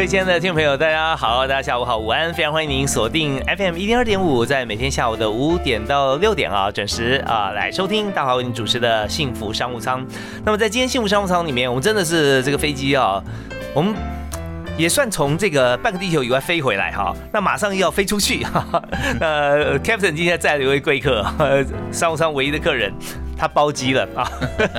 各位亲爱的听众朋友，大家好，大家下午好，午安，非常欢迎您锁定 FM 一零二点五，在每天下午的五点到六点啊，准时啊来收听大华为您主持的幸福商务舱。那么在今天幸福商务舱里面，我们真的是这个飞机啊，我们也算从这个半个地球以外飞回来哈，那马上又要飞出去哈。呃，Captain 今天载了一位贵客，商务舱唯一的客人。他包机了啊！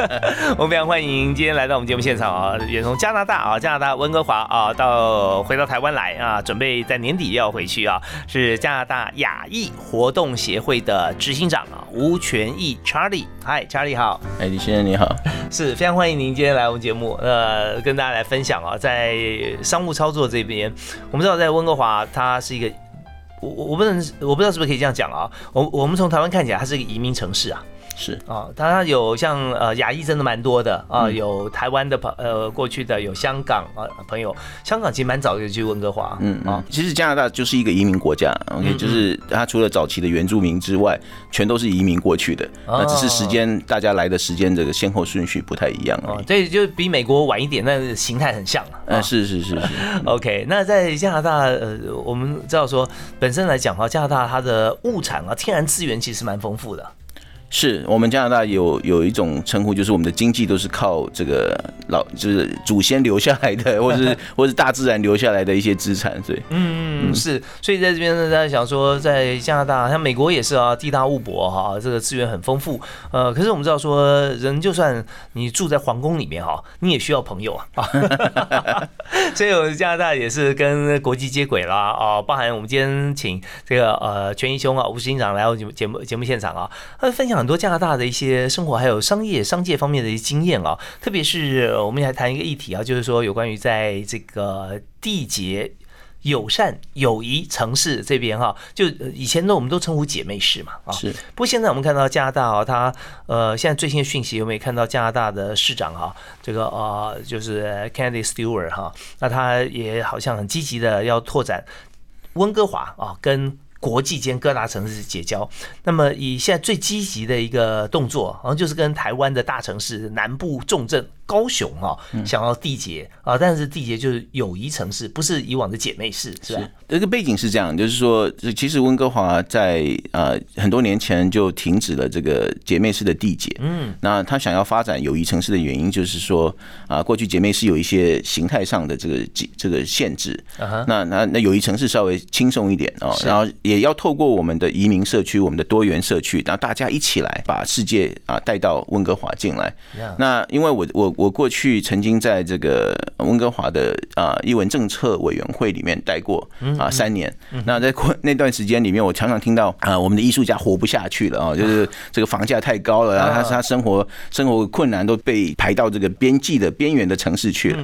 我们非常欢迎今天来到我们节目现场啊，也从加拿大啊，加拿大温哥华啊，到回到台湾来啊，准备在年底要回去啊，是加拿大亚裔活动协会的执行长啊，吴权义 Charlie。嗨，Charlie 好。哎，李先生你好。是非常欢迎您今天来我们节目，呃，跟大家来分享啊，在商务操作这边，我们知道在温哥华，它是一个，我我不能，我不知道是不是可以这样讲啊，我我们从台湾看起来，它是一个移民城市啊。是。啊，当然有像呃亚裔真的蛮多的啊，有台湾的朋呃过去的，有香港啊朋友，香港其实蛮早就去温哥华，嗯啊，其实加拿大就是一个移民国家，OK，就是它除了早期的原住民之外，全都是移民过去的，那只是时间大家来的时间这个先后顺序不太一样啊，所以就比美国晚一点，但是形态很像啊，是是是是，OK，那在加拿大呃，我们知道说本身来讲哈，加拿大它的物产啊，天然资源其实蛮丰富的。是我们加拿大有有一种称呼，就是我们的经济都是靠这个老，就是祖先留下来的，或者是 或者是大自然留下来的一些资产，对，嗯嗯是，所以在这边呢，大家想说，在加拿大，像美国也是啊，地大物博哈，这个资源很丰富，呃，可是我们知道说，人就算你住在皇宫里面哈，你也需要朋友啊，所以我们加拿大也是跟国际接轨啦啊，包含我们今天请这个呃全一兄啊吴行长来我节目节目节目现场啊，他分享。很多加拿大的一些生活，还有商业、商界方面的一些经验啊，特别是我们还谈一个议题啊，就是说有关于在这个缔结友善友谊城市这边哈，就以前呢我们都称呼姐妹市嘛啊，是。不过现在我们看到加拿大啊，它呃现在最新的讯息有没有看到加拿大的市长哈，这个呃就是 Candy Stewart 哈，那他也好像很积极的要拓展温哥华啊跟。国际间各大城市结交，那么以现在最积极的一个动作，好像就是跟台湾的大城市南部重镇。高雄哈，想要缔结啊，但是缔结就是友谊城市，不是以往的姐妹市，是吧？这个背景是这样，就是说，其实温哥华在呃很多年前就停止了这个姐妹市的缔结。嗯，那他想要发展友谊城市的原因，就是说啊，过去姐妹市有一些形态上的这个这个限制。那那那友谊城市稍微轻松一点哦，然后也要透过我们的移民社区、我们的多元社区，然后大家一起来把世界啊带到温哥华进来。那因为我我。我过去曾经在这个温哥华的啊译文政策委员会里面待过啊三年。那在过那段时间里面，我常常听到啊我们的艺术家活不下去了啊，就是这个房价太高了，然后他他生活生活困难都被排到这个边际的边缘的城市去了。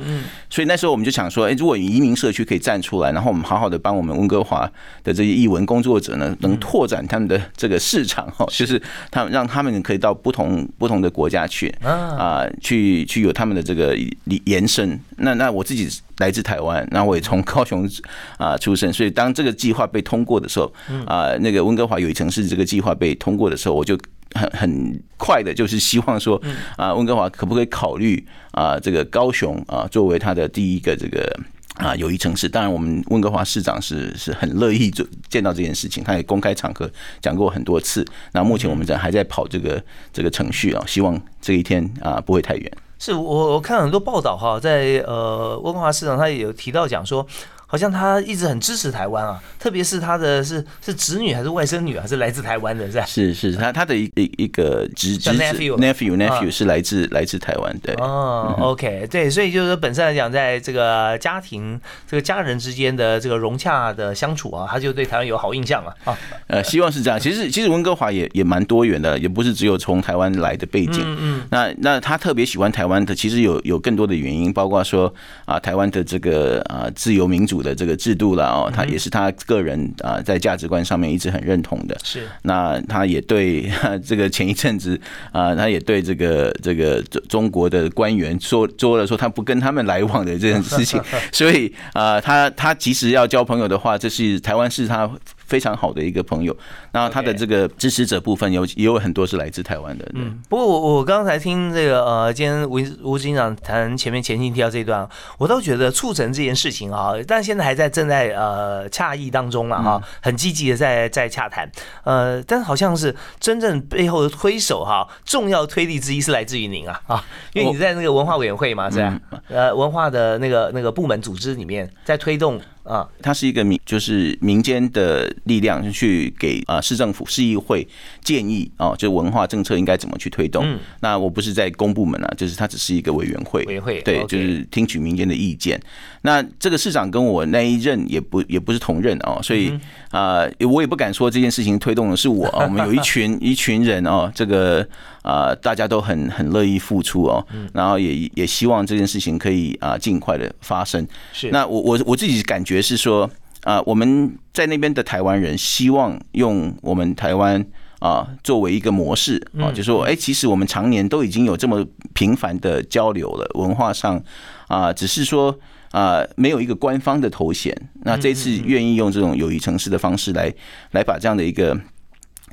所以那时候我们就想说，哎，如果移民社区可以站出来，然后我们好好的帮我们温哥华的这些译文工作者呢，能拓展他们的这个市场哈，就是他们让他们可以到不同不同的国家去啊，去去。有他们的这个延伸，那那我自己来自台湾，那我也从高雄啊出生，所以当这个计划被通过的时候，啊，那个温哥华有一城市这个计划被通过的时候，我就很很快的，就是希望说，啊，温哥华可不可以考虑啊，这个高雄啊作为他的第一个这个。啊，友谊城市，当然我们温哥华市长是是很乐意做见到这件事情，他也公开场合讲过很多次。那目前我们在还在跑这个这个程序啊，希望这一天啊不会太远。是我我看很多报道哈，在呃温哥华市场他也有提到讲说，好像他一直很支持台湾啊，特别是他的是是侄女还是外甥女啊，是来自台湾的，是吧？是是，他他的一一一个侄侄子 nephew nephew nephew 是来自来自台湾，对。哦，OK，对，所以就是说本身来讲，在这个家庭这个家人之间的这个融洽的相处啊，他就对台湾有好印象了。啊，呃，希望是这样。其实其实温哥华也也蛮多元的，也不是只有从台湾来的背景。嗯嗯。那那他特别喜欢台湾的，其实有有更多的原因，包括说啊，台湾的这个啊自由民主的这个制度了哦，他也是他个人啊在价值观上面一直很认同的。是。那他也对 这个前一阵子啊，他也对这个这个中中国的官员说说了说他不跟他们来往的这件事情，所以啊，他他即使要交朋友的话，这是台湾是他。非常好的一个朋友，那他的这个支持者部分有也有很多是来自台湾的。嗯，不过我我刚才听这个呃，今天吴吴警长谈前面前进提到这一段，我倒觉得促成这件事情啊，但现在还在正在呃洽议当中了哈，很积极的在在洽谈。呃，但是好像是真正背后的推手哈，重要推力之一是来自于您啊啊，因为你在那个文化委员会嘛，是吧？呃，文化的那个那个部门组织里面在推动。啊，它是一个民，就是民间的力量去给啊市政府、市议会建议啊，就文化政策应该怎么去推动。嗯那我不是在公部门啊，就是它只是一个委员会，委员会对，就是听取民间的意见。那这个市长跟我那一任也不也不是同任哦，所以啊，我也不敢说这件事情推动的是我啊。我们有一群一群人哦，这个啊，大家都很很乐意付出哦，然后也也希望这件事情可以啊尽快的发生。是，那我我我自己感觉是说啊，我们在那边的台湾人希望用我们台湾啊作为一个模式啊，就说哎，其实我们常年都已经有这么频繁的交流了，文化上啊，只是说。啊，没有一个官方的头衔。那这次愿意用这种友谊城市的方式来，来把这样的一个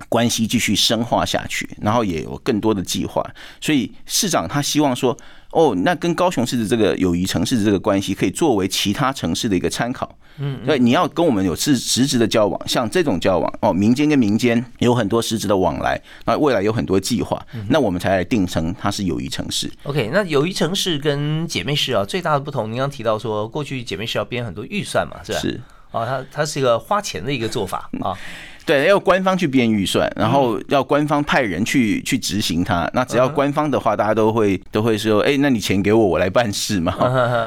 关系继续深化下去，然后也有更多的计划。所以市长他希望说。哦，那跟高雄市的这个友谊城市的这个关系，可以作为其他城市的一个参考。嗯，对，你要跟我们有实实质的交往，像这种交往哦，民间跟民间有很多实质的往来，那未来有很多计划，那我们才来定成它是友谊城市。OK，那友谊城市跟姐妹市啊，最大的不同，您刚提到说，过去姐妹市要编很多预算嘛，是吧？是。哦，它它是一个花钱的一个做法 啊。对，要官方去编预算，然后要官方派人去去执行它。那只要官方的话，大家都会都会说，哎，那你钱给我，我来办事嘛。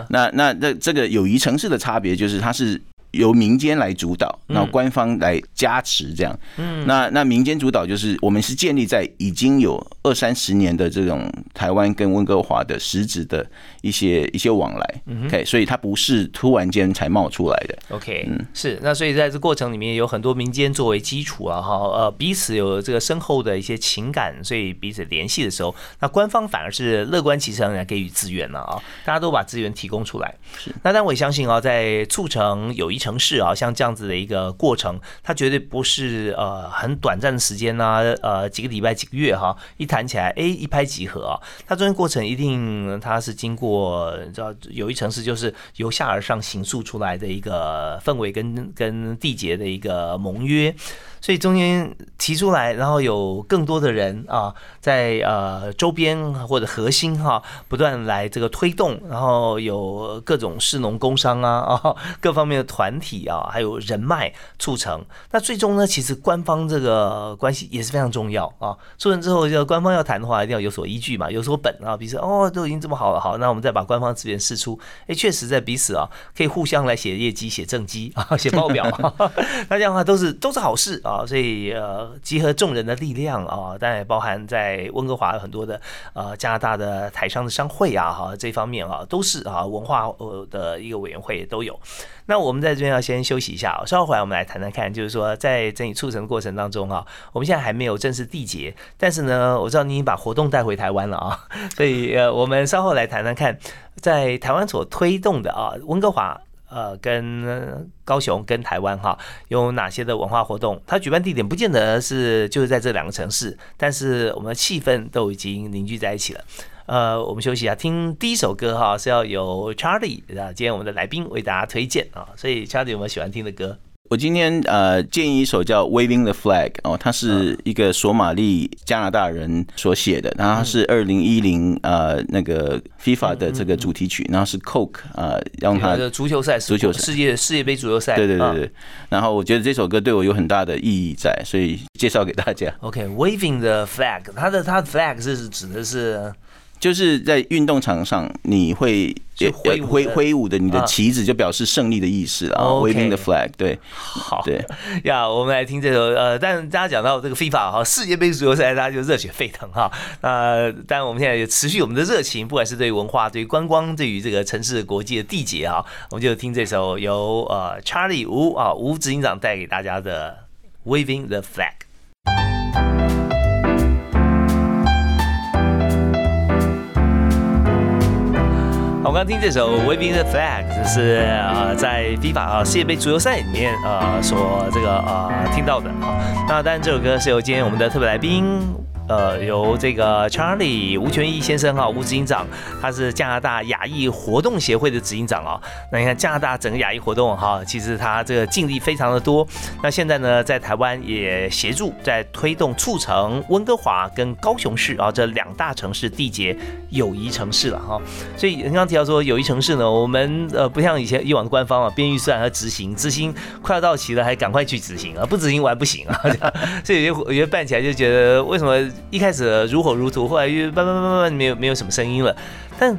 那那那这个友谊城市的差别就是，它是。由民间来主导，然后官方来加持，这样。嗯，那那民间主导就是我们是建立在已经有二三十年的这种台湾跟温哥华的实质的一些一些往来。OK，所以它不是突然间才冒出来的。OK，嗯，是。那所以在这过程里面有很多民间作为基础啊，哈，呃，彼此有这个深厚的一些情感，所以彼此联系的时候，那官方反而是乐观其成来给予资源了啊，大家都把资源提供出来。是。那但我也相信啊，在促成友谊。城市啊，像这样子的一个过程，它绝对不是呃很短暂的时间呐，呃几个礼拜几个月哈，一谈起来哎一拍即合啊，它中间过程一定它是经过，知道有一城市就是由下而上形塑出来的一个氛围跟跟缔结的一个盟约。所以中间提出来，然后有更多的人啊，在呃周边或者核心哈，不断来这个推动，然后有各种市农工商啊啊 各方面的团体啊，还有人脉促成。那最终呢，其实官方这个关系也是非常重要啊。促成之后，要官方要谈的话，一定要有所依据嘛，有所本啊。比如说哦，都已经这么好了，好，那我们再把官方资源释出。哎，确实在彼此啊，可以互相来写业绩、写政绩啊、写报表。那这样的话都是都是好事。啊，好所以呃，集合众人的力量啊，当然也包含在温哥华很多的呃加拿大的台商的商会啊，哈，这方面啊都是啊文化呃的一个委员会都有。那我们在这边要先休息一下，稍后回来我们来谈谈看，就是说在整理促成的过程当中啊，我们现在还没有正式缔结，但是呢，我知道你已经把活动带回台湾了啊，所以呃，我们稍后来谈谈看，在台湾所推动的啊温哥华。呃，跟高雄、跟台湾哈，有哪些的文化活动？它举办地点不见得是就是在这两个城市，但是我们的气氛都已经凝聚在一起了。呃，我们休息一下，听第一首歌哈，是要由 Charlie 啊，今天我们的来宾为大家推荐啊，所以 Charlie 有没有喜欢听的歌？我今天呃建议一首叫《Waving the Flag》哦，它是一个索马利加拿大人所写的，然后是二零一零呃那个 FIFA 的这个主题曲，然后是 Coke 啊让他的足球赛，足球世界世界杯足球赛，对对对对。然后我觉得这首歌对我有很大的意义在，所以介绍给大家。OK，Waving the Flag，它的它的 flag 是指的是。就是在运动场上，你会挥挥挥舞的你的旗子，就表示胜利的意思啊。Waving the flag，对，好，对 呀，我们来听这首呃，但大家讲到这个 FIFA 哈，世界杯足球赛，大家就热血沸腾哈。那但我们现在也持续我们的热情，不管是对文化、对观光、对于这个城市国际的缔结啊，我们就听这首由呃 Charlie 吴啊吴执行长带给大家的 Waving the flag。我刚听这首《Waving the Flag》，这是呃在 FIFA 啊世界杯足球赛里面呃所这个呃听到的啊。那当然这首歌是由今天我们的特别来宾。呃，由这个 Charlie 吴权义先生哈，吴执行长，他是加拿大亚裔活动协会的执行长啊。那你看加拿大整个亚裔活动哈，其实他这个尽力非常的多。那现在呢，在台湾也协助在推动促成温哥华跟高雄市啊这两大城市缔结友谊城市了哈。所以刚刚提到说友谊城市呢，我们呃不像以前以往的官方啊编预算和执行，执行快要到期了还赶快去执行啊，不执行完不行啊。所以有些有些办起来就觉得为什么？一开始如火如荼，后来又慢慢慢慢慢没有没有什么声音了，但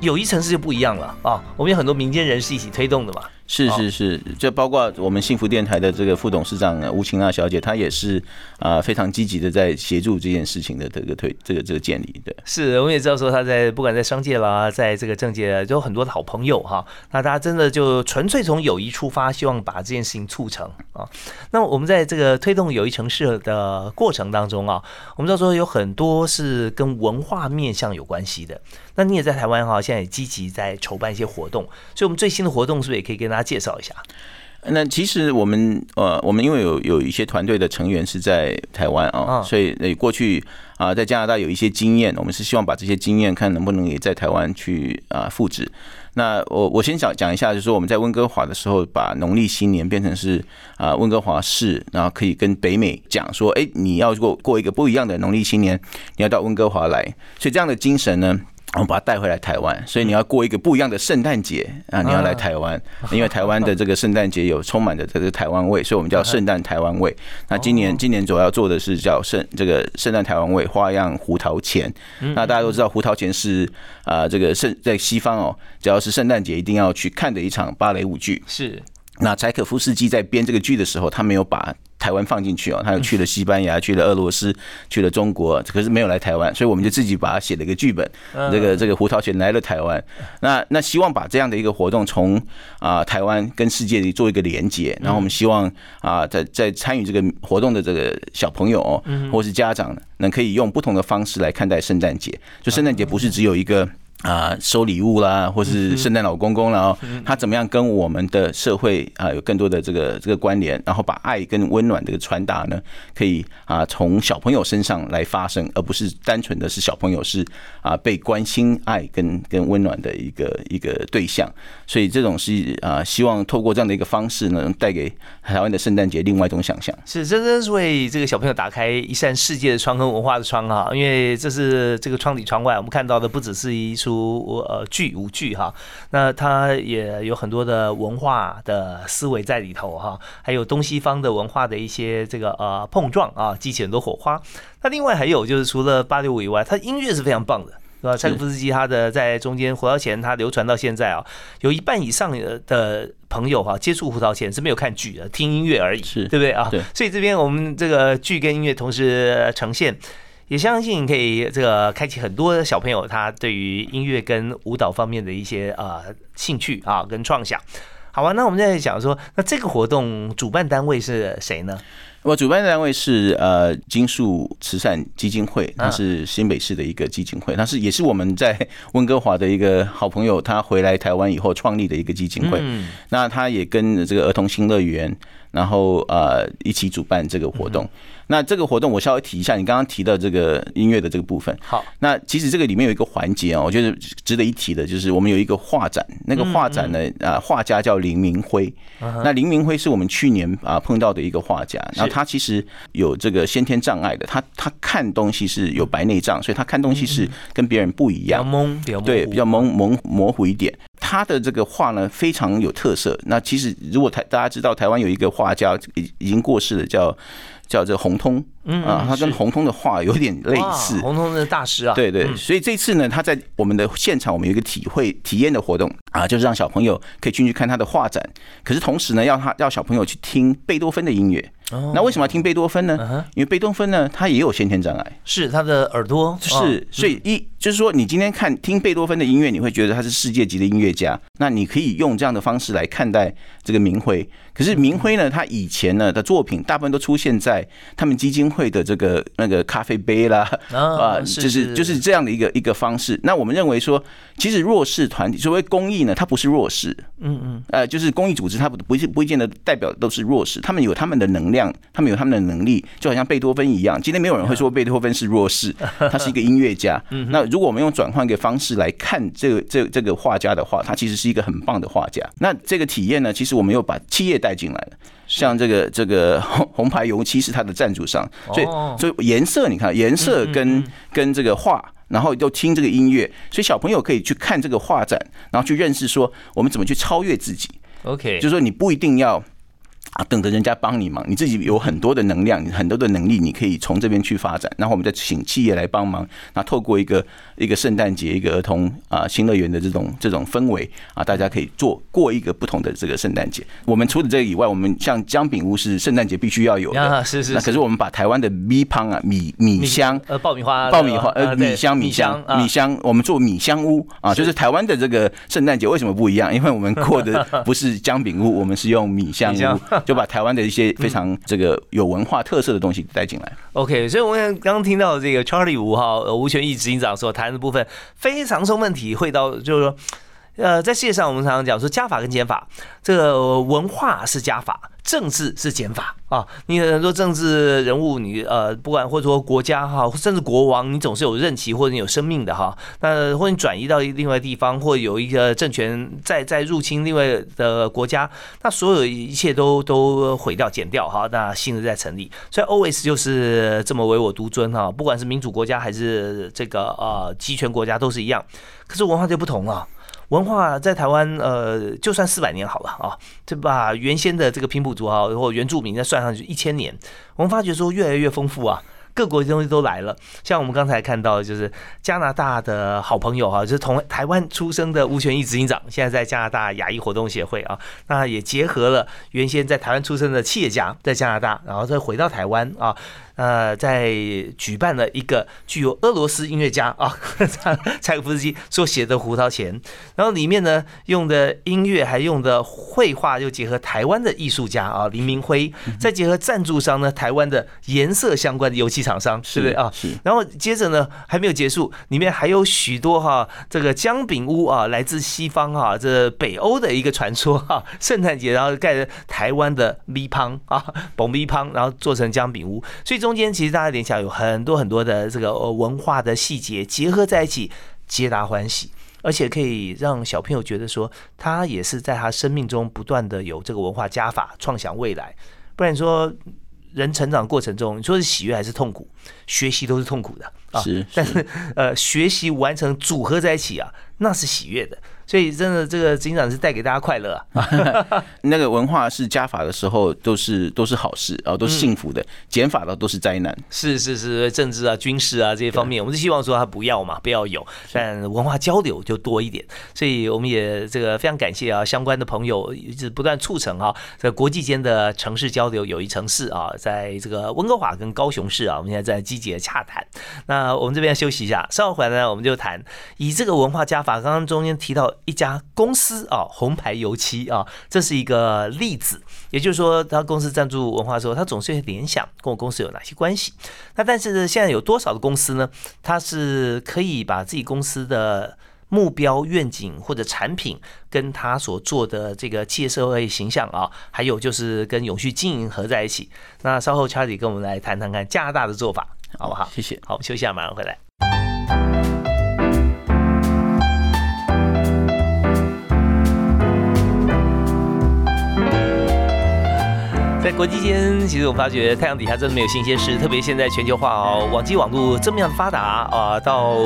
友谊城市就不一样了啊！我们有很多民间人士一起推动的嘛。是是是，就包括我们幸福电台的这个副董事长吴晴娜小姐，她也是啊非常积极的在协助这件事情的这个推这个这个建立。对，是，我们也知道说她在不管在商界啦，在这个政界都有很多的好朋友哈。那大家真的就纯粹从友谊出发，希望把这件事情促成啊。那我们在这个推动友谊城市的过程当中啊，我们知道说有很多是跟文化面向有关系的。那你也在台湾哈，现在也积极在筹办一些活动，所以我们最新的活动是不是也可以跟大家介绍一下？那其实我们呃，我们因为有有一些团队的成员是在台湾啊，所以那过去啊在加拿大有一些经验，我们是希望把这些经验看能不能也在台湾去啊复制。那我我先讲讲一下，就是说我们在温哥华的时候，把农历新年变成是啊温哥华市，然后可以跟北美讲说，哎，你要过过一个不一样的农历新年，你要到温哥华来，所以这样的精神呢。我们把它带回来台湾，所以你要过一个不一样的圣诞节啊！你要来台湾，因为台湾的这个圣诞节有充满着这个台湾味，所以我们叫圣诞台湾味。那今年今年主要做的是叫圣这个圣诞台湾味花样胡桃钳。那大家都知道胡桃钳是啊这个圣在西方哦，只要是圣诞节一定要去看的一场芭蕾舞剧。是。那柴可夫斯基在编这个剧的时候，他没有把。台湾放进去哦，他又去了西班牙，去了俄罗斯，去了中国，可是没有来台湾，所以我们就自己把它写了一个剧本。这个这个胡桃钳来了台湾，那那希望把这样的一个活动从啊台湾跟世界里做一个连接，然后我们希望啊在在参与这个活动的这个小朋友哦，或是家长，能可以用不同的方式来看待圣诞节。就圣诞节不是只有一个。啊，收礼物啦，或是圣诞老公公啦，他怎么样跟我们的社会啊有更多的这个这个关联，然后把爱跟温暖这个传达呢，可以啊从小朋友身上来发生，而不是单纯的是小朋友是啊被关心、爱跟跟温暖的一个一个对象，所以这种是啊希望透过这样的一个方式呢，带给台湾的圣诞节另外一种想象。是，真的是为这个小朋友打开一扇世界的窗和文化的窗啊，因为这是这个窗里窗外，我们看到的不只是一。出呃剧舞剧哈，那它也有很多的文化的思维在里头哈，还有东西方的文化的一些这个呃碰撞啊，激起很多火花。那另外还有就是除了芭蕾舞以外，它音乐是非常棒的，是吧？柴可夫斯基他的在中间胡桃钳，他流传到现在啊，有一半以上的朋友哈接触胡桃钳是没有看剧的，听音乐而已，是对不对啊？对。所以这边我们这个剧跟音乐同时呈现。也相信可以这个开启很多小朋友他对于音乐跟舞蹈方面的一些呃兴趣啊跟创想。好吧，那我们现在讲说，那这个活动主办单位是谁呢？我主办单位是呃金树慈善基金会，它是新北市的一个基金会，它是也是我们在温哥华的一个好朋友，他回来台湾以后创立的一个基金会。那他也跟这个儿童新乐园，然后呃一起主办这个活动。那这个活动我稍微提一下，你刚刚提到这个音乐的这个部分。好，那其实这个里面有一个环节啊，我觉得值得一提的，就是我们有一个画展，那个画展呢，啊，画家叫林明辉。那林明辉是我们去年啊碰到的一个画家，然后他其实有这个先天障碍的，他他看东西是有白内障，所以他看东西是跟别人不一样，蒙，对，比较蒙蒙模糊一点。他的这个画呢非常有特色。那其实如果台大家知道台湾有一个画家已已经过世了，叫。叫这红通，啊，他跟红通的画有点类似。红通的大师啊，对对，所以这次呢，他在我们的现场，我们有一个体会体验的活动啊，就是让小朋友可以进去看他的画展，可是同时呢，要他要小朋友去听贝多芬的音乐。那为什么要听贝多芬呢？因为贝多芬呢，他也有先天障碍，是他的耳朵。是，所以一就是说，你今天看听贝多芬的音乐，你会觉得他是世界级的音乐家，那你可以用这样的方式来看待这个明辉。可是明辉呢，他以前呢的作品大部分都出现在他们基金会的这个那个咖啡杯啦，啊，就是就是这样的一个一个方式。那我们认为说，其实弱势团体，所谓公益呢，它不是弱势，嗯嗯，呃，就是公益组织，它不不不见得代表都是弱势，他们有他们的能量，他们有他们的能力，就好像贝多芬一样。今天没有人会说贝多芬是弱势，他是一个音乐家。那如果我们用转换一个方式来看这个这这个画家的话，他其实是一个很棒的画家。那这个体验呢，其实我们又把企业。带进来了，像这个这个红 红牌油漆是它的赞助商，所以所以颜色你看颜色跟跟这个画，然后又听这个音乐，所以小朋友可以去看这个画展，然后去认识说我们怎么去超越自己。OK，就是说你不一定要。啊，等着人家帮你忙，你自己有很多的能量，很多的能力，你可以从这边去发展。然后我们再请企业来帮忙，那透过一个一个圣诞节，一个儿童啊新乐园的这种这种氛围啊，大家可以做过一个不同的这个圣诞节。我们除了这个以外，我们像姜饼屋是圣诞节必须要有的，是是。那可是我们把台湾的米汤啊米米香呃爆米花爆米花呃米香米香米香，我们做米香屋啊，就是台湾的这个圣诞节为什么不一样？因为我们过的 不是姜饼屋，我们是用米香屋。就把台湾的一些非常这个有文化特色的东西带进来。OK，所以我们刚刚听到这个 Charlie 吴哈吴权义执行长所谈的部分，非常充分体会到，就是说，呃，在世界上我们常常讲说加法跟减法，这个文化是加法。政治是减法啊！你很多政治人物，你呃，不管或者说国家哈，甚至国王，你总是有任期或者你有生命的哈。那或你转移到另外地方，或有一个政权再再入侵另外的国家，那所有一切都都毁掉、减掉哈。那新的再成立，所以 O S 就是这么唯我独尊哈。不管是民主国家还是这个呃集权国家都是一样，可是文化就不同了。文化在台湾，呃，就算四百年好了啊，就把原先的这个平埔族啊，或原住民再算上去一千年，我们发觉说越来越丰富啊，各国的东西都来了。像我们刚才看到，就是加拿大的好朋友哈，就是同台湾出生的吴权义执行长，现在在加拿大亚裔活动协会啊，那也结合了原先在台湾出生的企业家在加拿大，然后再回到台湾啊。呃，在举办了一个具有俄罗斯音乐家 啊，柴可夫斯基所写的《胡桃钳》，然后里面呢用的音乐还用的绘画，又结合台湾的艺术家啊林明辉，再结合赞助商呢台湾的颜色相关的油漆厂商，是不是啊？是然后接着呢还没有结束，里面还有许多哈这个姜饼屋啊，来自西方哈这北欧的一个传说哈，圣诞节然后盖的台湾的米汤啊，bomb 米汤，然后做成姜饼屋，所以。中间其实大家联想有很多很多的这个文化的细节结合在一起，皆大欢喜，而且可以让小朋友觉得说，他也是在他生命中不断的有这个文化加法，创想未来。不然说人成长过程中，你说是喜悦还是痛苦？学习都是痛苦的啊，是，但是呃，学习完成组合在一起啊，那是喜悦的。所以真的，这个警长是带给大家快乐啊。那个文化是加法的时候，都是都是好事啊，都是幸福的；减法的都是灾难。是是是，政治啊、军事啊这些方面，我们是希望说他不要嘛，不要有。但文化交流就多一点。所以我们也这个非常感谢啊，相关的朋友一直不断促成啊，在国际间的城市交流，友谊城市啊，在这个温哥华跟高雄市啊，我们现在在积极的洽谈。那我们这边休息一下，稍后回来呢，我们就谈以这个文化加。法刚刚中间提到一家公司啊，红牌油漆啊，这是一个例子。也就是说，他公司赞助文化的时候，他总是会联想跟我公司有哪些关系。那但是现在有多少的公司呢？他是可以把自己公司的目标愿景或者产品跟他所做的这个企业社会形象啊，还有就是跟永续经营合在一起。那稍后 Charlie 跟我们来谈谈看加拿大的做法，好不好？谢谢。好，我们休息一下，马上回来。在国际间，其实我发觉太阳底下真的没有新鲜事，特别现在全球化哦，网际网络这么样的发达啊，到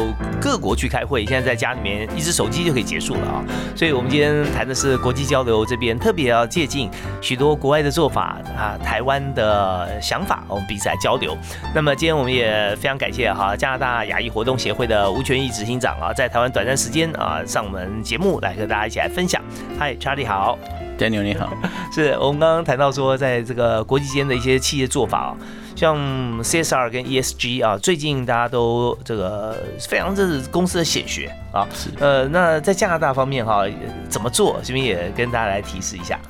各国去开会，现在在家里面一只手机就可以结束了啊。所以，我们今天谈的是国际交流这边，特别要借鉴许多国外的做法啊，台湾的想法，我们彼此来交流。那么，今天我们也非常感谢哈加拿大亚裔活动协会的吴权益执行长啊，在台湾短暂时间啊上我们节目来和大家一起来分享。嗨查理好。Daniel 你好，是我们刚刚谈到说，在这个国际间的一些企业做法啊，像 CSR 跟 ESG 啊，最近大家都这个非常这是公司的显学啊。是呃，那在加拿大方面哈，怎么做？这边也跟大家来提示一下。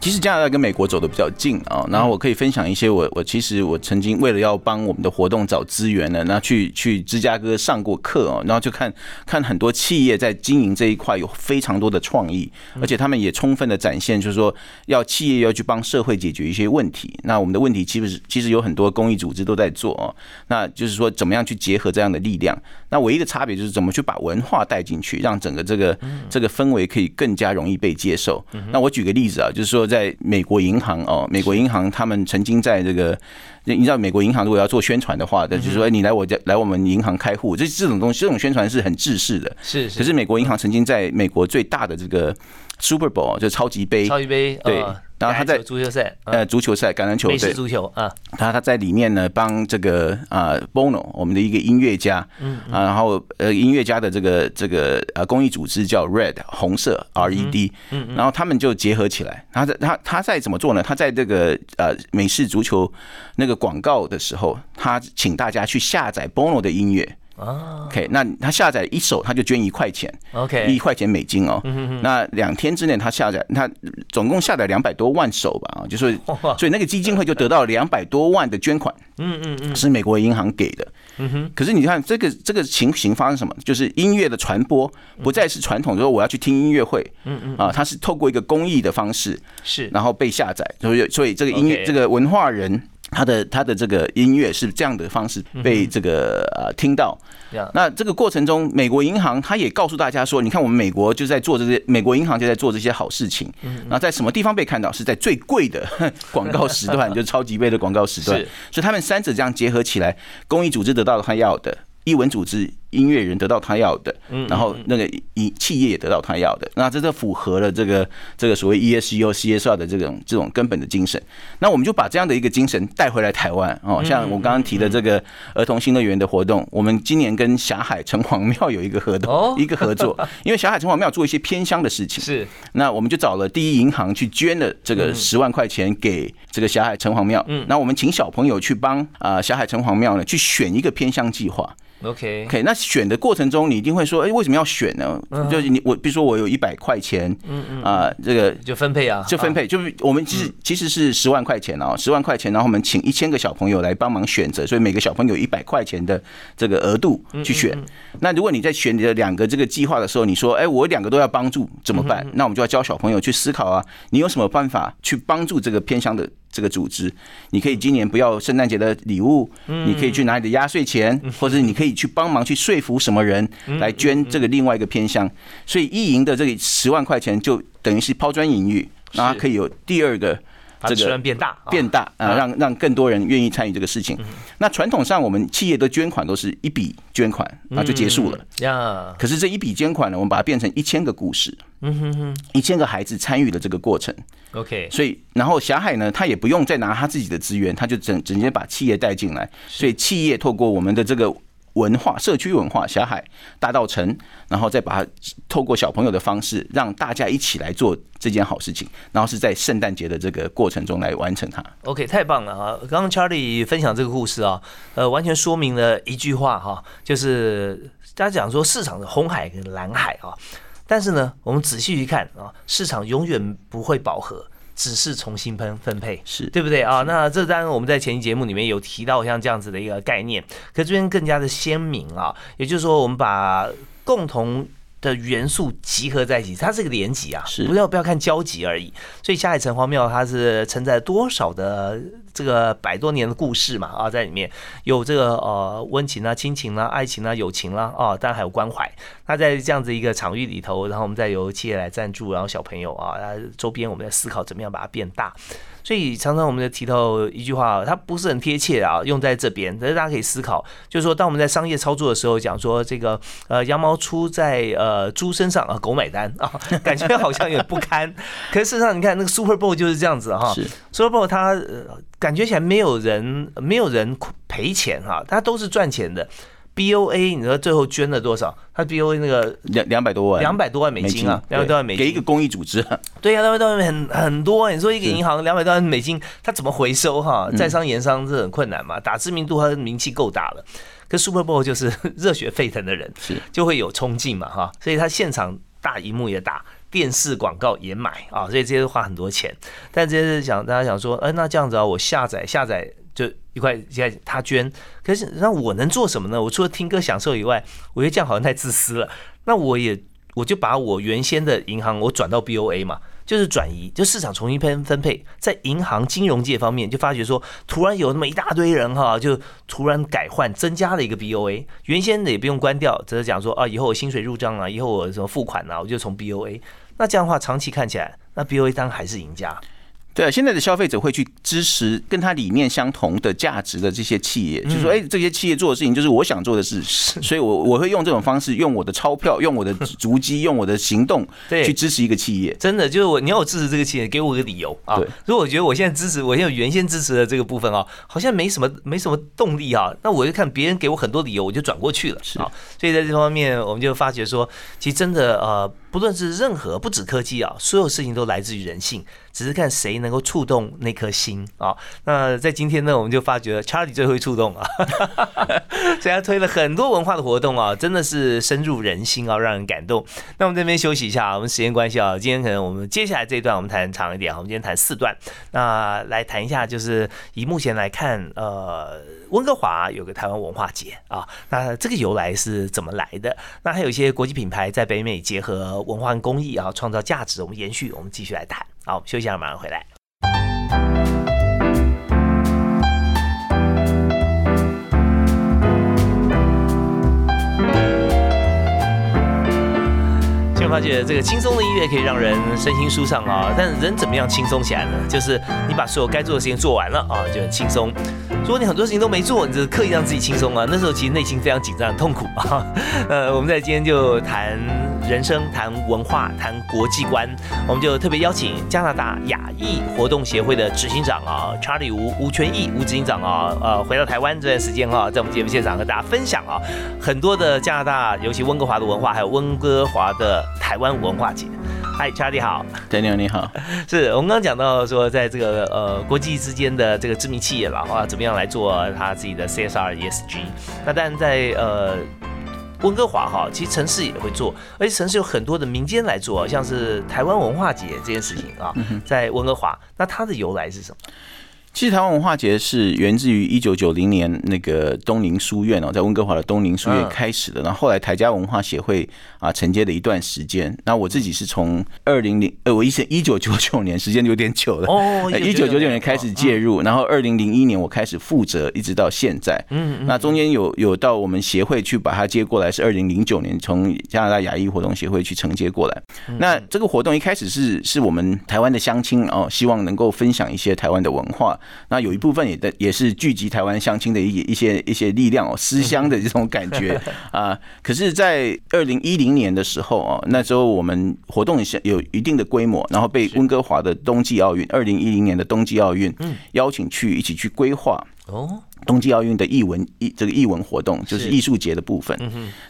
其实加拿大跟美国走的比较近啊，然后我可以分享一些我我其实我曾经为了要帮我们的活动找资源呢，那去去芝加哥上过课哦，然后就看看很多企业在经营这一块有非常多的创意，而且他们也充分的展现，就是说要企业要去帮社会解决一些问题。那我们的问题其实其实有很多公益组织都在做哦，那就是说怎么样去结合这样的力量？那唯一的差别就是怎么去把文化带进去，让整个这个这个氛围可以更加容易被接受。那我举个例子啊，就是说。在美国银行哦，美国银行他们曾经在这个，你知道美国银行如果要做宣传的话，就是说你来我家来我们银行开户，这这种东西这种宣传是很制式的。是，可是美国银行曾经在美国最大的这个 Super Bowl 就超级杯，超级杯对。然后他在足球赛，呃，足球赛，橄榄球，美式足球啊。他他在里面呢，帮这个啊，Bono，我们的一个音乐家，嗯啊，然后呃，音乐家的这个这个呃公益组织叫 Red 红色 R E D，嗯嗯，然后他们就结合起来。他在他他在怎么做呢？他在这个呃美式足球那个广告的时候，他请大家去下载 Bono 的音乐。OK，那他下载一首他就捐一块钱，OK，一块钱美金哦。那两天之内他下载，他总共下载两百多万首吧啊，就是，所以那个基金会就得到两百多万的捐款。嗯嗯嗯，是美国银行给的。嗯哼，可是你看这个这个情形发生什么？就是音乐的传播不再是传统说我要去听音乐会，嗯嗯啊，它是透过一个公益的方式是，然后被下载，所以所以这个音乐这个文化人。他的他的这个音乐是这样的方式被这个呃听到，那这个过程中，美国银行他也告诉大家说，你看我们美国就在做这些，美国银行就在做这些好事情，然后在什么地方被看到，是在最贵的广告时段，就是超级杯的广告时段，所以他们三者这样结合起来，公益组织得到了他要的，艺文组织。音乐人得到他要的，然后那个企企业也得到他要的，那这就符合了这个这个所谓 ESG 或 CSR 的这种这种根本的精神。那我们就把这样的一个精神带回来台湾。哦，像我刚刚提的这个儿童新乐园的活动，我们今年跟霞海城隍庙有一个合同，一个合作，因为霞海城隍庙做一些偏乡的事情，是。那我们就找了第一银行去捐了这个十万块钱给这个霞海城隍庙，嗯，那我们请小朋友去帮啊霞海城隍庙呢去选一个偏乡计划。OK，OK，那选的过程中，你一定会说，哎，为什么要选呢？就是你我，比如说我有一百块钱，嗯嗯啊，这个就分配啊，就分配，就是我们其实其实是十万块钱哦，十万块钱，然后我们请一千个小朋友来帮忙选择，所以每个小朋友一百块钱的这个额度去选。那如果你在选你的两个这个计划的时候，你说，哎，我两个都要帮助怎么办？那我们就要教小朋友去思考啊，你有什么办法去帮助这个偏乡的？这个组织，你可以今年不要圣诞节的礼物，你可以去拿你的压岁钱，或者你可以去帮忙去说服什么人来捐这个另外一个偏向，所以意淫的这个十万块钱就等于是抛砖引玉，那可以有第二个。这个变大变大啊，让让更多人愿意参与这个事情。那传统上，我们企业的捐款都是一笔捐款，那就结束了。呀，可是这一笔捐款呢，我们把它变成一千个故事，嗯哼哼，一千个孩子参与了这个过程。OK，所以然后霞海呢，他也不用再拿他自己的资源，他就整直接把企业带进来。所以企业透过我们的这个文化、社区文化，小海大道城，然后再把它透过小朋友的方式，让大家一起来做这件好事情，然后是在圣诞节的这个过程中来完成它。OK，太棒了啊！刚刚 Charlie 分享这个故事啊，呃，完全说明了一句话哈，就是大家讲说市场的红海跟蓝海啊，但是呢，我们仔细去看啊，市场永远不会饱和。只是重新分分配，是对不对啊？那这当然我们在前期节目里面有提到像这样子的一个概念，可这边更加的鲜明啊，也就是说我们把共同的元素集合在一起，它是个连集啊，是不要不要看交集而已。所以下海城隍庙它是承载多少的这个百多年的故事嘛啊，在里面有这个呃温情啊、亲情啊、爱情啊、友情啦啊，当然还有关怀。那在这样子一个场域里头，然后我们再由企业来赞助，然后小朋友啊，周边我们在思考怎么样把它变大。所以常常我们就提到一句话，它不是很贴切啊，用在这边，但是大家可以思考，就是说，当我们在商业操作的时候，讲说这个呃羊毛出在呃猪身上啊，狗买单啊，感觉好像有点不堪。可是事实上，你看那个 Super Bowl 就是这样子哈是，Super Bowl 它呃感觉起来没有人没有人赔钱哈，它都是赚钱的。BOA，你知道最后捐了多少？他 BOA 那个两两百多万，两百多万美金啊，两百多万美金给一个公益组织，对呀、两百多万很很多。你说一个银行两百多万美金，他怎么回收哈？在商言商这很困难嘛，打知名度，它的名气够大了。可 Super Bowl 就是 热血沸腾的人，是就会有冲劲嘛哈，所以他现场大荧幕也打，电视广告也买啊，所以这些都花很多钱。但这些是想大家想说，哎，那这样子啊，我下载下载就一块，现在他捐，可是那我能做什么呢？我除了听歌享受以外，我觉得这样好像太自私了。那我也我就把我原先的银行我转到 BOA 嘛。就是转移，就市场重新分分配，在银行金融界方面，就发觉说，突然有那么一大堆人哈，就突然改换，增加了一个 BOA，原先的也不用关掉，只是讲说啊，以后我薪水入账啊，以后我什么付款啊，我就从 BOA。那这样的话，长期看起来，那 BOA 当然还是赢家。对啊，现在的消费者会去支持跟他理念相同的价值的这些企业，就说哎，这些企业做的事情就是我想做的事，所以我我会用这种方式，用我的钞票，用我的 足迹，用我的行动对去支持一个企业。真的就是我，你要我支持这个企业，给我个理由啊对。如果我觉得我现在支持，我现在原先支持的这个部分啊，好像没什么没什么动力啊，那我就看别人给我很多理由，我就转过去了啊。所以在这方面，我们就发觉说，其实真的呃，不论是任何不止科技啊，所有事情都来自于人性，只是看谁能够触动那颗心啊。那在今天呢，我们就发觉 Charlie 最会触动啊，所以他推了很多文化的活动啊，真的是深入人心啊，让人感动。那我们这边休息一下，我们时间关系啊，今天可能我们接下来这一段我们谈长一点，我们今天谈四段，那来谈一下，就是以目前来看，呃，温哥华有个台湾文化节啊，那这个由来是怎么来的？那还有一些国际品牌在北美结合文化跟公益啊，创造价值，我们延续，我们继续来谈。好，我们休息一下，马上回来。现在发觉这个轻松的音乐可以让人身心舒畅啊，但人怎么样轻松起来呢？就是你把所有该做的事情做完了啊，就很轻松。如果你很多事情都没做，你就刻意让自己轻松啊，那时候其实内心非常紧张、痛苦啊。呃，我们在今天就谈人生、谈文化、谈国际观，我们就特别邀请加拿大亚裔活动协会的执行长啊查理吴吴全义吴执行长啊，呃，回到台湾这段时间啊，在我们节目现场和大家分享啊，很多的加拿大，尤其温哥华的文化，还有温哥华的台湾文化节。嗨，Charlie 好。Daniel 你好，是我们刚刚讲到说，在这个呃国际之间的这个知名企业了啊，怎么样来做他自己的 CSR ESG？那但在呃温哥华哈，其实城市也会做，而且城市有很多的民间来做，像是台湾文化节这件事情啊，在温哥华，那它的由来是什么？其实台湾文化节是源自于一九九零年那个东宁书院哦，在温哥华的东宁书院开始的，然后后来台家文化协会啊承接了一段时间。那我自己是从二零零呃，我一一九九九年，时间有点久了哦一九九九年开始介入，然后二零零一年我开始负责，一直到现在。嗯，那中间有有到我们协会去把它接过来，是二零零九年从加拿大亚裔活动协会去承接过来。那这个活动一开始是是我们台湾的乡亲哦，希望能够分享一些台湾的文化。那有一部分也的也是聚集台湾乡亲的一一些一些力量哦，思乡的这种感觉 啊。可是，在二零一零年的时候哦，那时候我们活动有一定的规模，然后被温哥华的冬季奥运，二零一零年的冬季奥运邀请去一起去规划。哦，冬季奥运的艺文艺这个艺文活动，就是艺术节的部分。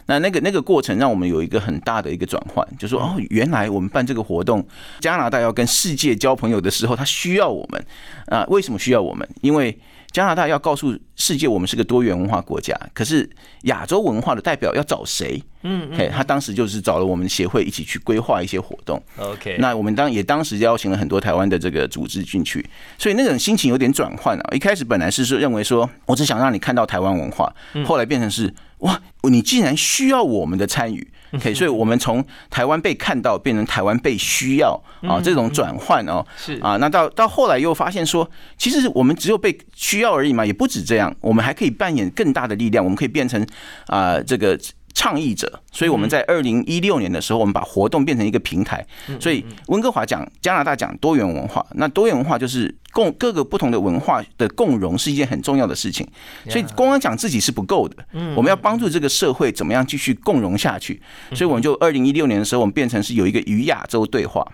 那那个那个过程让我们有一个很大的一个转换，就说哦，原来我们办这个活动，加拿大要跟世界交朋友的时候，他需要我们啊？为什么需要我们？因为加拿大要告诉世界，我们是个多元文化国家。可是亚洲文化的代表要找谁？嗯，嘿，他当时就是找了我们协会一起去规划一些活动。OK，那我们当也当时邀请了很多台湾的这个组织进去，所以那种心情有点转换啊。一开始本来是说认为说，我只想让你看到台湾文化，后来变成是哇，你竟然需要我们的参与。OK，所以我们从台湾被看到变成台湾被需要啊，这种转换哦，是啊，那到到后来又发现说，其实我们只有被需要而已嘛，也不止这样，我们还可以扮演更大的力量，我们可以变成啊这个。倡议者，所以我们在二零一六年的时候，我们把活动变成一个平台。所以温哥华讲加拿大讲多元文化，那多元文化就是共各个不同的文化的共融是一件很重要的事情。所以光讲自己是不够的，我们要帮助这个社会怎么样继续共融下去。所以我们就二零一六年的时候，我们变成是有一个与亚洲对话。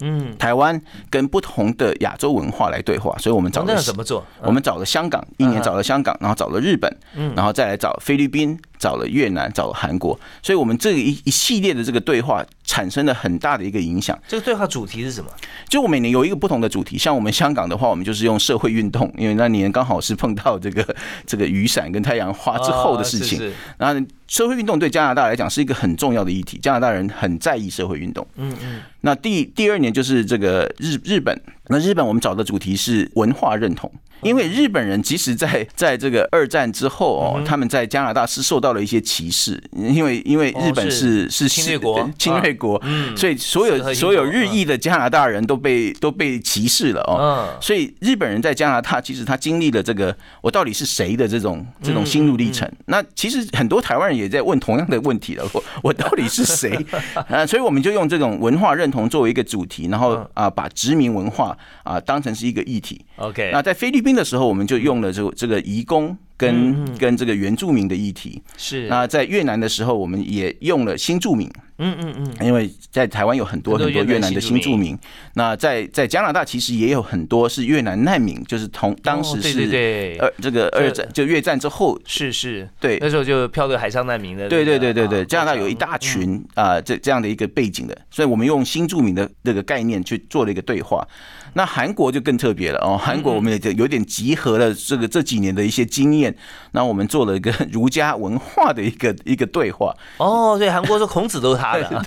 嗯，台湾跟不同的亚洲文化来对话，所以我们找了怎么做？我们找了香港，一年找了香港，然后找了日本，嗯，然后再来找菲律宾，找了越南，找了韩国，所以我们这一一系列的这个对话产生了很大的一个影响。这个对话主题是什么？就我每年有一个不同的主题，像我们香港的话，我们就是用社会运动，因为那年刚好是碰到这个 这个雨伞跟太阳花之后的事情，然后。社会运动对加拿大来讲是一个很重要的议题，加拿大人很在意社会运动。嗯嗯。那第第二年就是这个日日本，那日本我们找的主题是文化认同，因为日本人即使在在这个二战之后哦，他们在加拿大是受到了一些歧视，因为因为日本是是侵略国，侵略国，所以所有所有日裔的加拿大人都被都被歧视了哦。所以日本人在加拿大其实他经历了这个我到底是谁的这种这种心路历程。那其实很多台湾人。也在问同样的问题了，我我到底是谁 啊？所以我们就用这种文化认同作为一个主题，然后啊，把殖民文化啊当成是一个议题。OK，那在菲律宾兵的时候，我们就用了这这个移工跟跟这个原住民的议题。是，那在越南的时候，我们也用了新住民。嗯嗯嗯，因为在台湾有很多很多越南的新住民，那在在加拿大其实也有很多是越南难民，就是同当时是对二这个二战就越战之后。是是，对。那时候就漂流海上难民的，对对对对对，加拿大有一大群啊这这样的一个背景的，所以我们用新住民的这个概念去做了一个对话。那韩国就更特别了哦，韩国我们也有点集合了这个这几年的一些经验，那我们做了一个 儒家文化的一个一个对话。哦，对，韩国说孔子都是他的，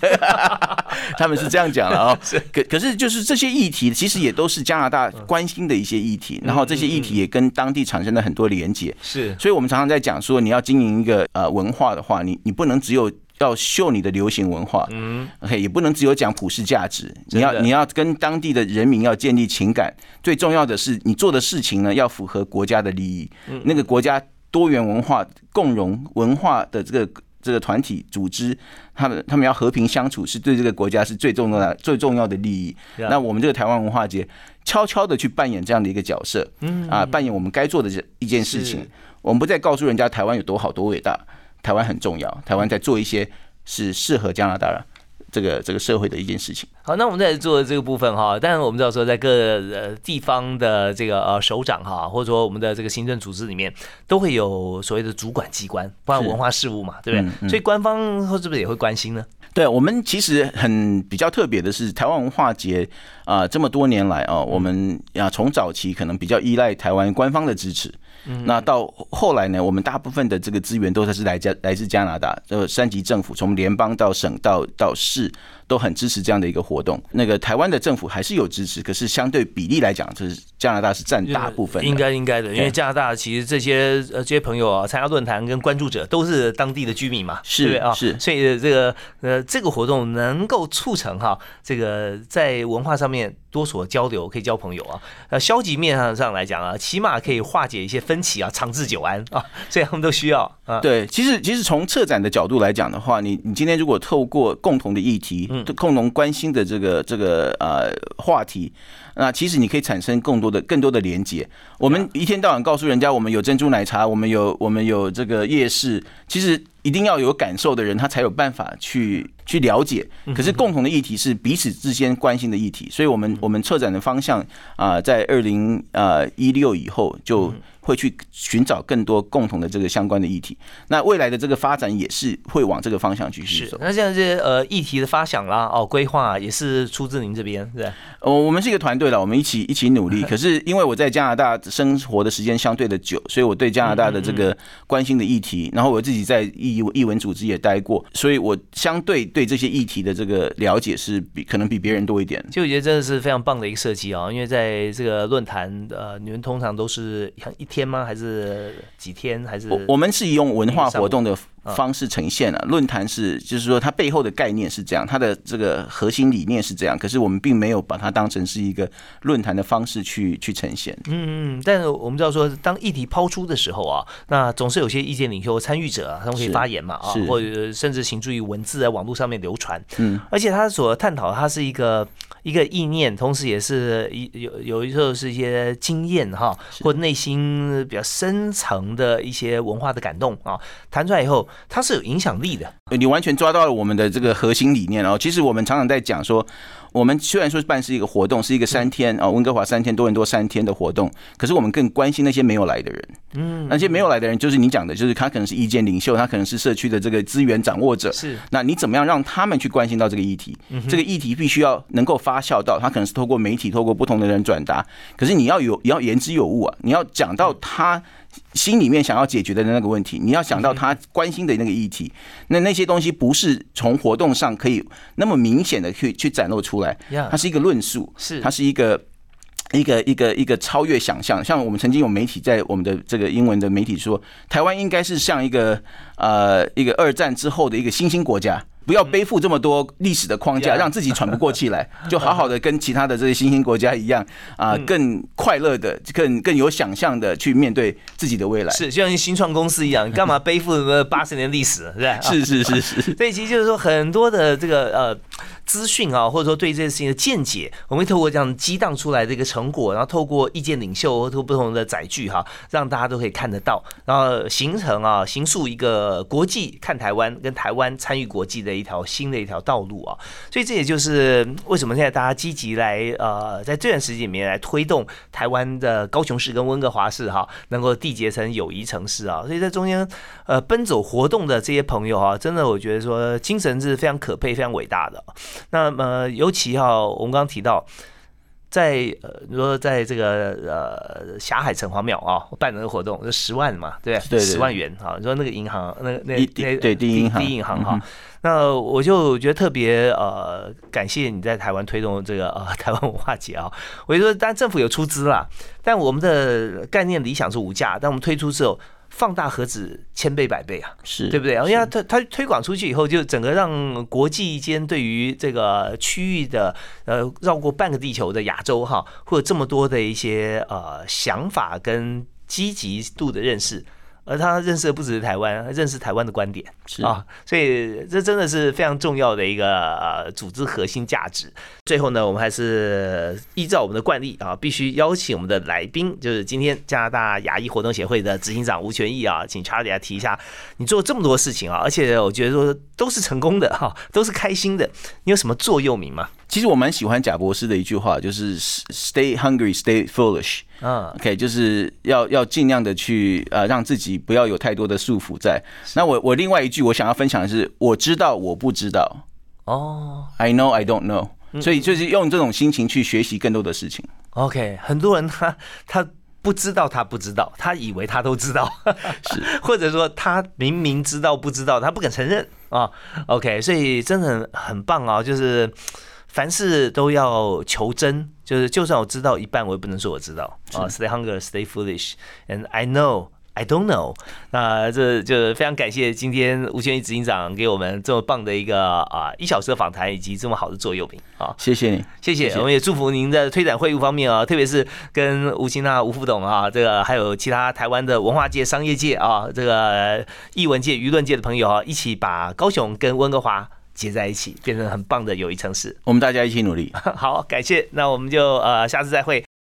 他们是这样讲的哦。可可是就是这些议题，其实也都是加拿大关心的一些议题，然后这些议题也跟当地产生了很多连接。是，所以我们常常在讲说，你要经营一个呃文化的话，你你不能只有。要秀你的流行文化，嗯，OK，也不能只有讲普世价值，你要你要跟当地的人民要建立情感，最重要的是你做的事情呢要符合国家的利益，那个国家多元文化共融文化的这个这个团体组织，他们他们要和平相处，是对这个国家是最重要的最重要的利益。那我们这个台湾文化节悄悄的去扮演这样的一个角色，嗯。啊，扮演我们该做的这一件事情，我们不再告诉人家台湾有多好多伟大。台湾很重要，台湾在做一些是适合加拿大这个这个社会的一件事情。好，那我们在做这个部分哈，但是我们知道说，在各呃地方的这个呃首长哈，或者说我们的这个行政组织里面，都会有所谓的主管机关，包括文化事务嘛，对不对？所以官方是不是也会关心呢？对我们其实很比较特别的是，台湾文化节啊，这么多年来啊，我们啊从早期可能比较依赖台湾官方的支持。那到后来呢，我们大部分的这个资源都是来自来自加拿大，就，三级政府从联邦到省到到市。都很支持这样的一个活动。那个台湾的政府还是有支持，可是相对比例来讲，就是加拿大是占大部分。应该应该的，因为加拿大其实这些呃这些朋友啊，参加论坛跟关注者都是当地的居民嘛，是啊，是。所以这个呃这个活动能够促成哈，这个在文化上面多所交流，可以交朋友啊。呃，消极面上上来讲啊，起码可以化解一些分歧啊，长治久安啊，这样都需要啊。对，其实其实从策展的角度来讲的话，你你今天如果透过共同的议题。共同关心的这个这个呃话题，那其实你可以产生更多的更多的连接。我们一天到晚告诉人家，我们有珍珠奶茶，我们有我们有这个夜市，其实一定要有感受的人，他才有办法去去了解。可是共同的议题是彼此之间关心的议题，所以我们我们策展的方向啊，在二零呃一六以后就。会去寻找更多共同的这个相关的议题。那未来的这个发展也是会往这个方向去走。那现在这些呃议题的发想啦，哦，规划也是出自您这边，对？哦，我们是一个团队了，我们一起一起努力。可是因为我在加拿大生活的时间相对的久，所以我对加拿大的这个关心的议题，然后我自己在译译文组织也待过，所以我相对对这些议题的这个了解是比可能比别人多一点。其实我觉得真的是非常棒的一个设计啊，因为在这个论坛，呃，你们通常都是像一天吗？还是几天？还是我我们是用文化活动的。方式呈现了论坛是，就是说它背后的概念是这样，它的这个核心理念是这样，可是我们并没有把它当成是一个论坛的方式去去呈现。嗯嗯，但是我们知道说，当议题抛出的时候啊，那总是有些意见领袖、参与者啊，他们可以发言嘛啊，或者甚至行诸于文字在网络上面流传。嗯，而且他所探讨，它是一个一个意念，同时也是一有有一时候是一些经验哈，或内心比较深层的一些文化的感动啊，谈出来以后。它是有影响力的，你完全抓到了我们的这个核心理念哦。其实我们常常在讲说。我们虽然说办是一个活动，是一个三天啊，温哥华三天多伦多三天的活动，可是我们更关心那些没有来的人。嗯，那些没有来的人，就是你讲的，就是他可能是意见领袖，他可能是社区的这个资源掌握者。是，那你怎么样让他们去关心到这个议题？这个议题必须要能够发酵到，他可能是透过媒体，透过不同的人转达。可是你要有，要言之有物啊，你要讲到他心里面想要解决的那个问题，你要想到他关心的那个议题。那那些东西不是从活动上可以那么明显的去去展露出。来，它是一个论述，是它是一个一个一个一个超越想象。像我们曾经有媒体在我们的这个英文的媒体说，台湾应该是像一个呃一个二战之后的一个新兴国家。不要背负这么多历史的框架，让自己喘不过气来，就好好的跟其他的这些新兴国家一样啊，更快乐的、更更有想象的去面对自己的未来。是，就像新创公司一样，干嘛背负什么八十年历史，是吧？是是是是。所以其实就是说，很多的这个呃资讯啊，或者说对这件事情的见解，我们会透过这样激荡出来的一个成果，然后透过意见领袖或透过不同的载具哈，让大家都可以看得到，然后形成啊，形塑一个国际看台湾跟台湾参与国际的。一条新的一条道路啊，所以这也就是为什么现在大家积极来呃，在这段时间里面来推动台湾的高雄市跟温哥华市哈，能够缔结成友谊城市啊。所以在中间呃奔走活动的这些朋友哈，真的我觉得说精神是非常可佩、非常伟大的。那么尤其哈，我们刚刚提到。在呃，你说在这个呃霞海城隍庙啊，办那个活动，就十万嘛，对对？十万元啊，你说那个银行，那那那对第一银行，第一银行哈，那我就觉得特别呃，感谢你在台湾推动这个呃台湾文化节啊。我就说，当然政府有出资啦，但我们的概念理想是无价，但我们推出之后。放大何止千倍百倍啊，是对不对？因为它它推广出去以后，就整个让国际间对于这个区域的呃绕过半个地球的亚洲哈，会有这么多的一些呃想法跟积极度的认识。而他认识的不只是台湾，认识台湾的观点是啊，所以这真的是非常重要的一个呃组织核心价值。最后呢，我们还是依照我们的惯例啊，必须邀请我们的来宾，就是今天加拿大牙医活动协会的执行长吴全义啊，请查理来提一下，你做这么多事情啊，而且我觉得说都是成功的哈，都是开心的，你有什么座右铭吗？其实我蛮喜欢贾博士的一句话，就是 “Stay hungry, stay foolish”。嗯，OK，就是要要尽量的去呃，让自己不要有太多的束缚在。那我我另外一句我想要分享的是，我知道我不知道。哦，I know I don't know。所以就是用这种心情去学习更多的事情。OK，很多人他他不知道他不知道，他以为他都知道，是 或者说他明明知道不知道，他不敢承认啊。OK，所以真的很很棒啊，就是。凡事都要求真，就是就算我知道一半，我也不能说我知道啊。Stay hungry, stay foolish, and I know I don't know。那这就非常感谢今天吴宣义执行长给我们这么棒的一个啊一小时的访谈，以及这么好的座右铭啊。谢谢你，谢谢。我们也祝福您在推展会务方面啊，特别是跟吴清娜、吴副董啊，这个还有其他台湾的文化界、商业界啊，这个艺文界、舆论界的朋友啊，一起把高雄跟温哥华。结在一起，变成很棒的友谊城市。我们大家一起努力。好，感谢。那我们就呃下次再会。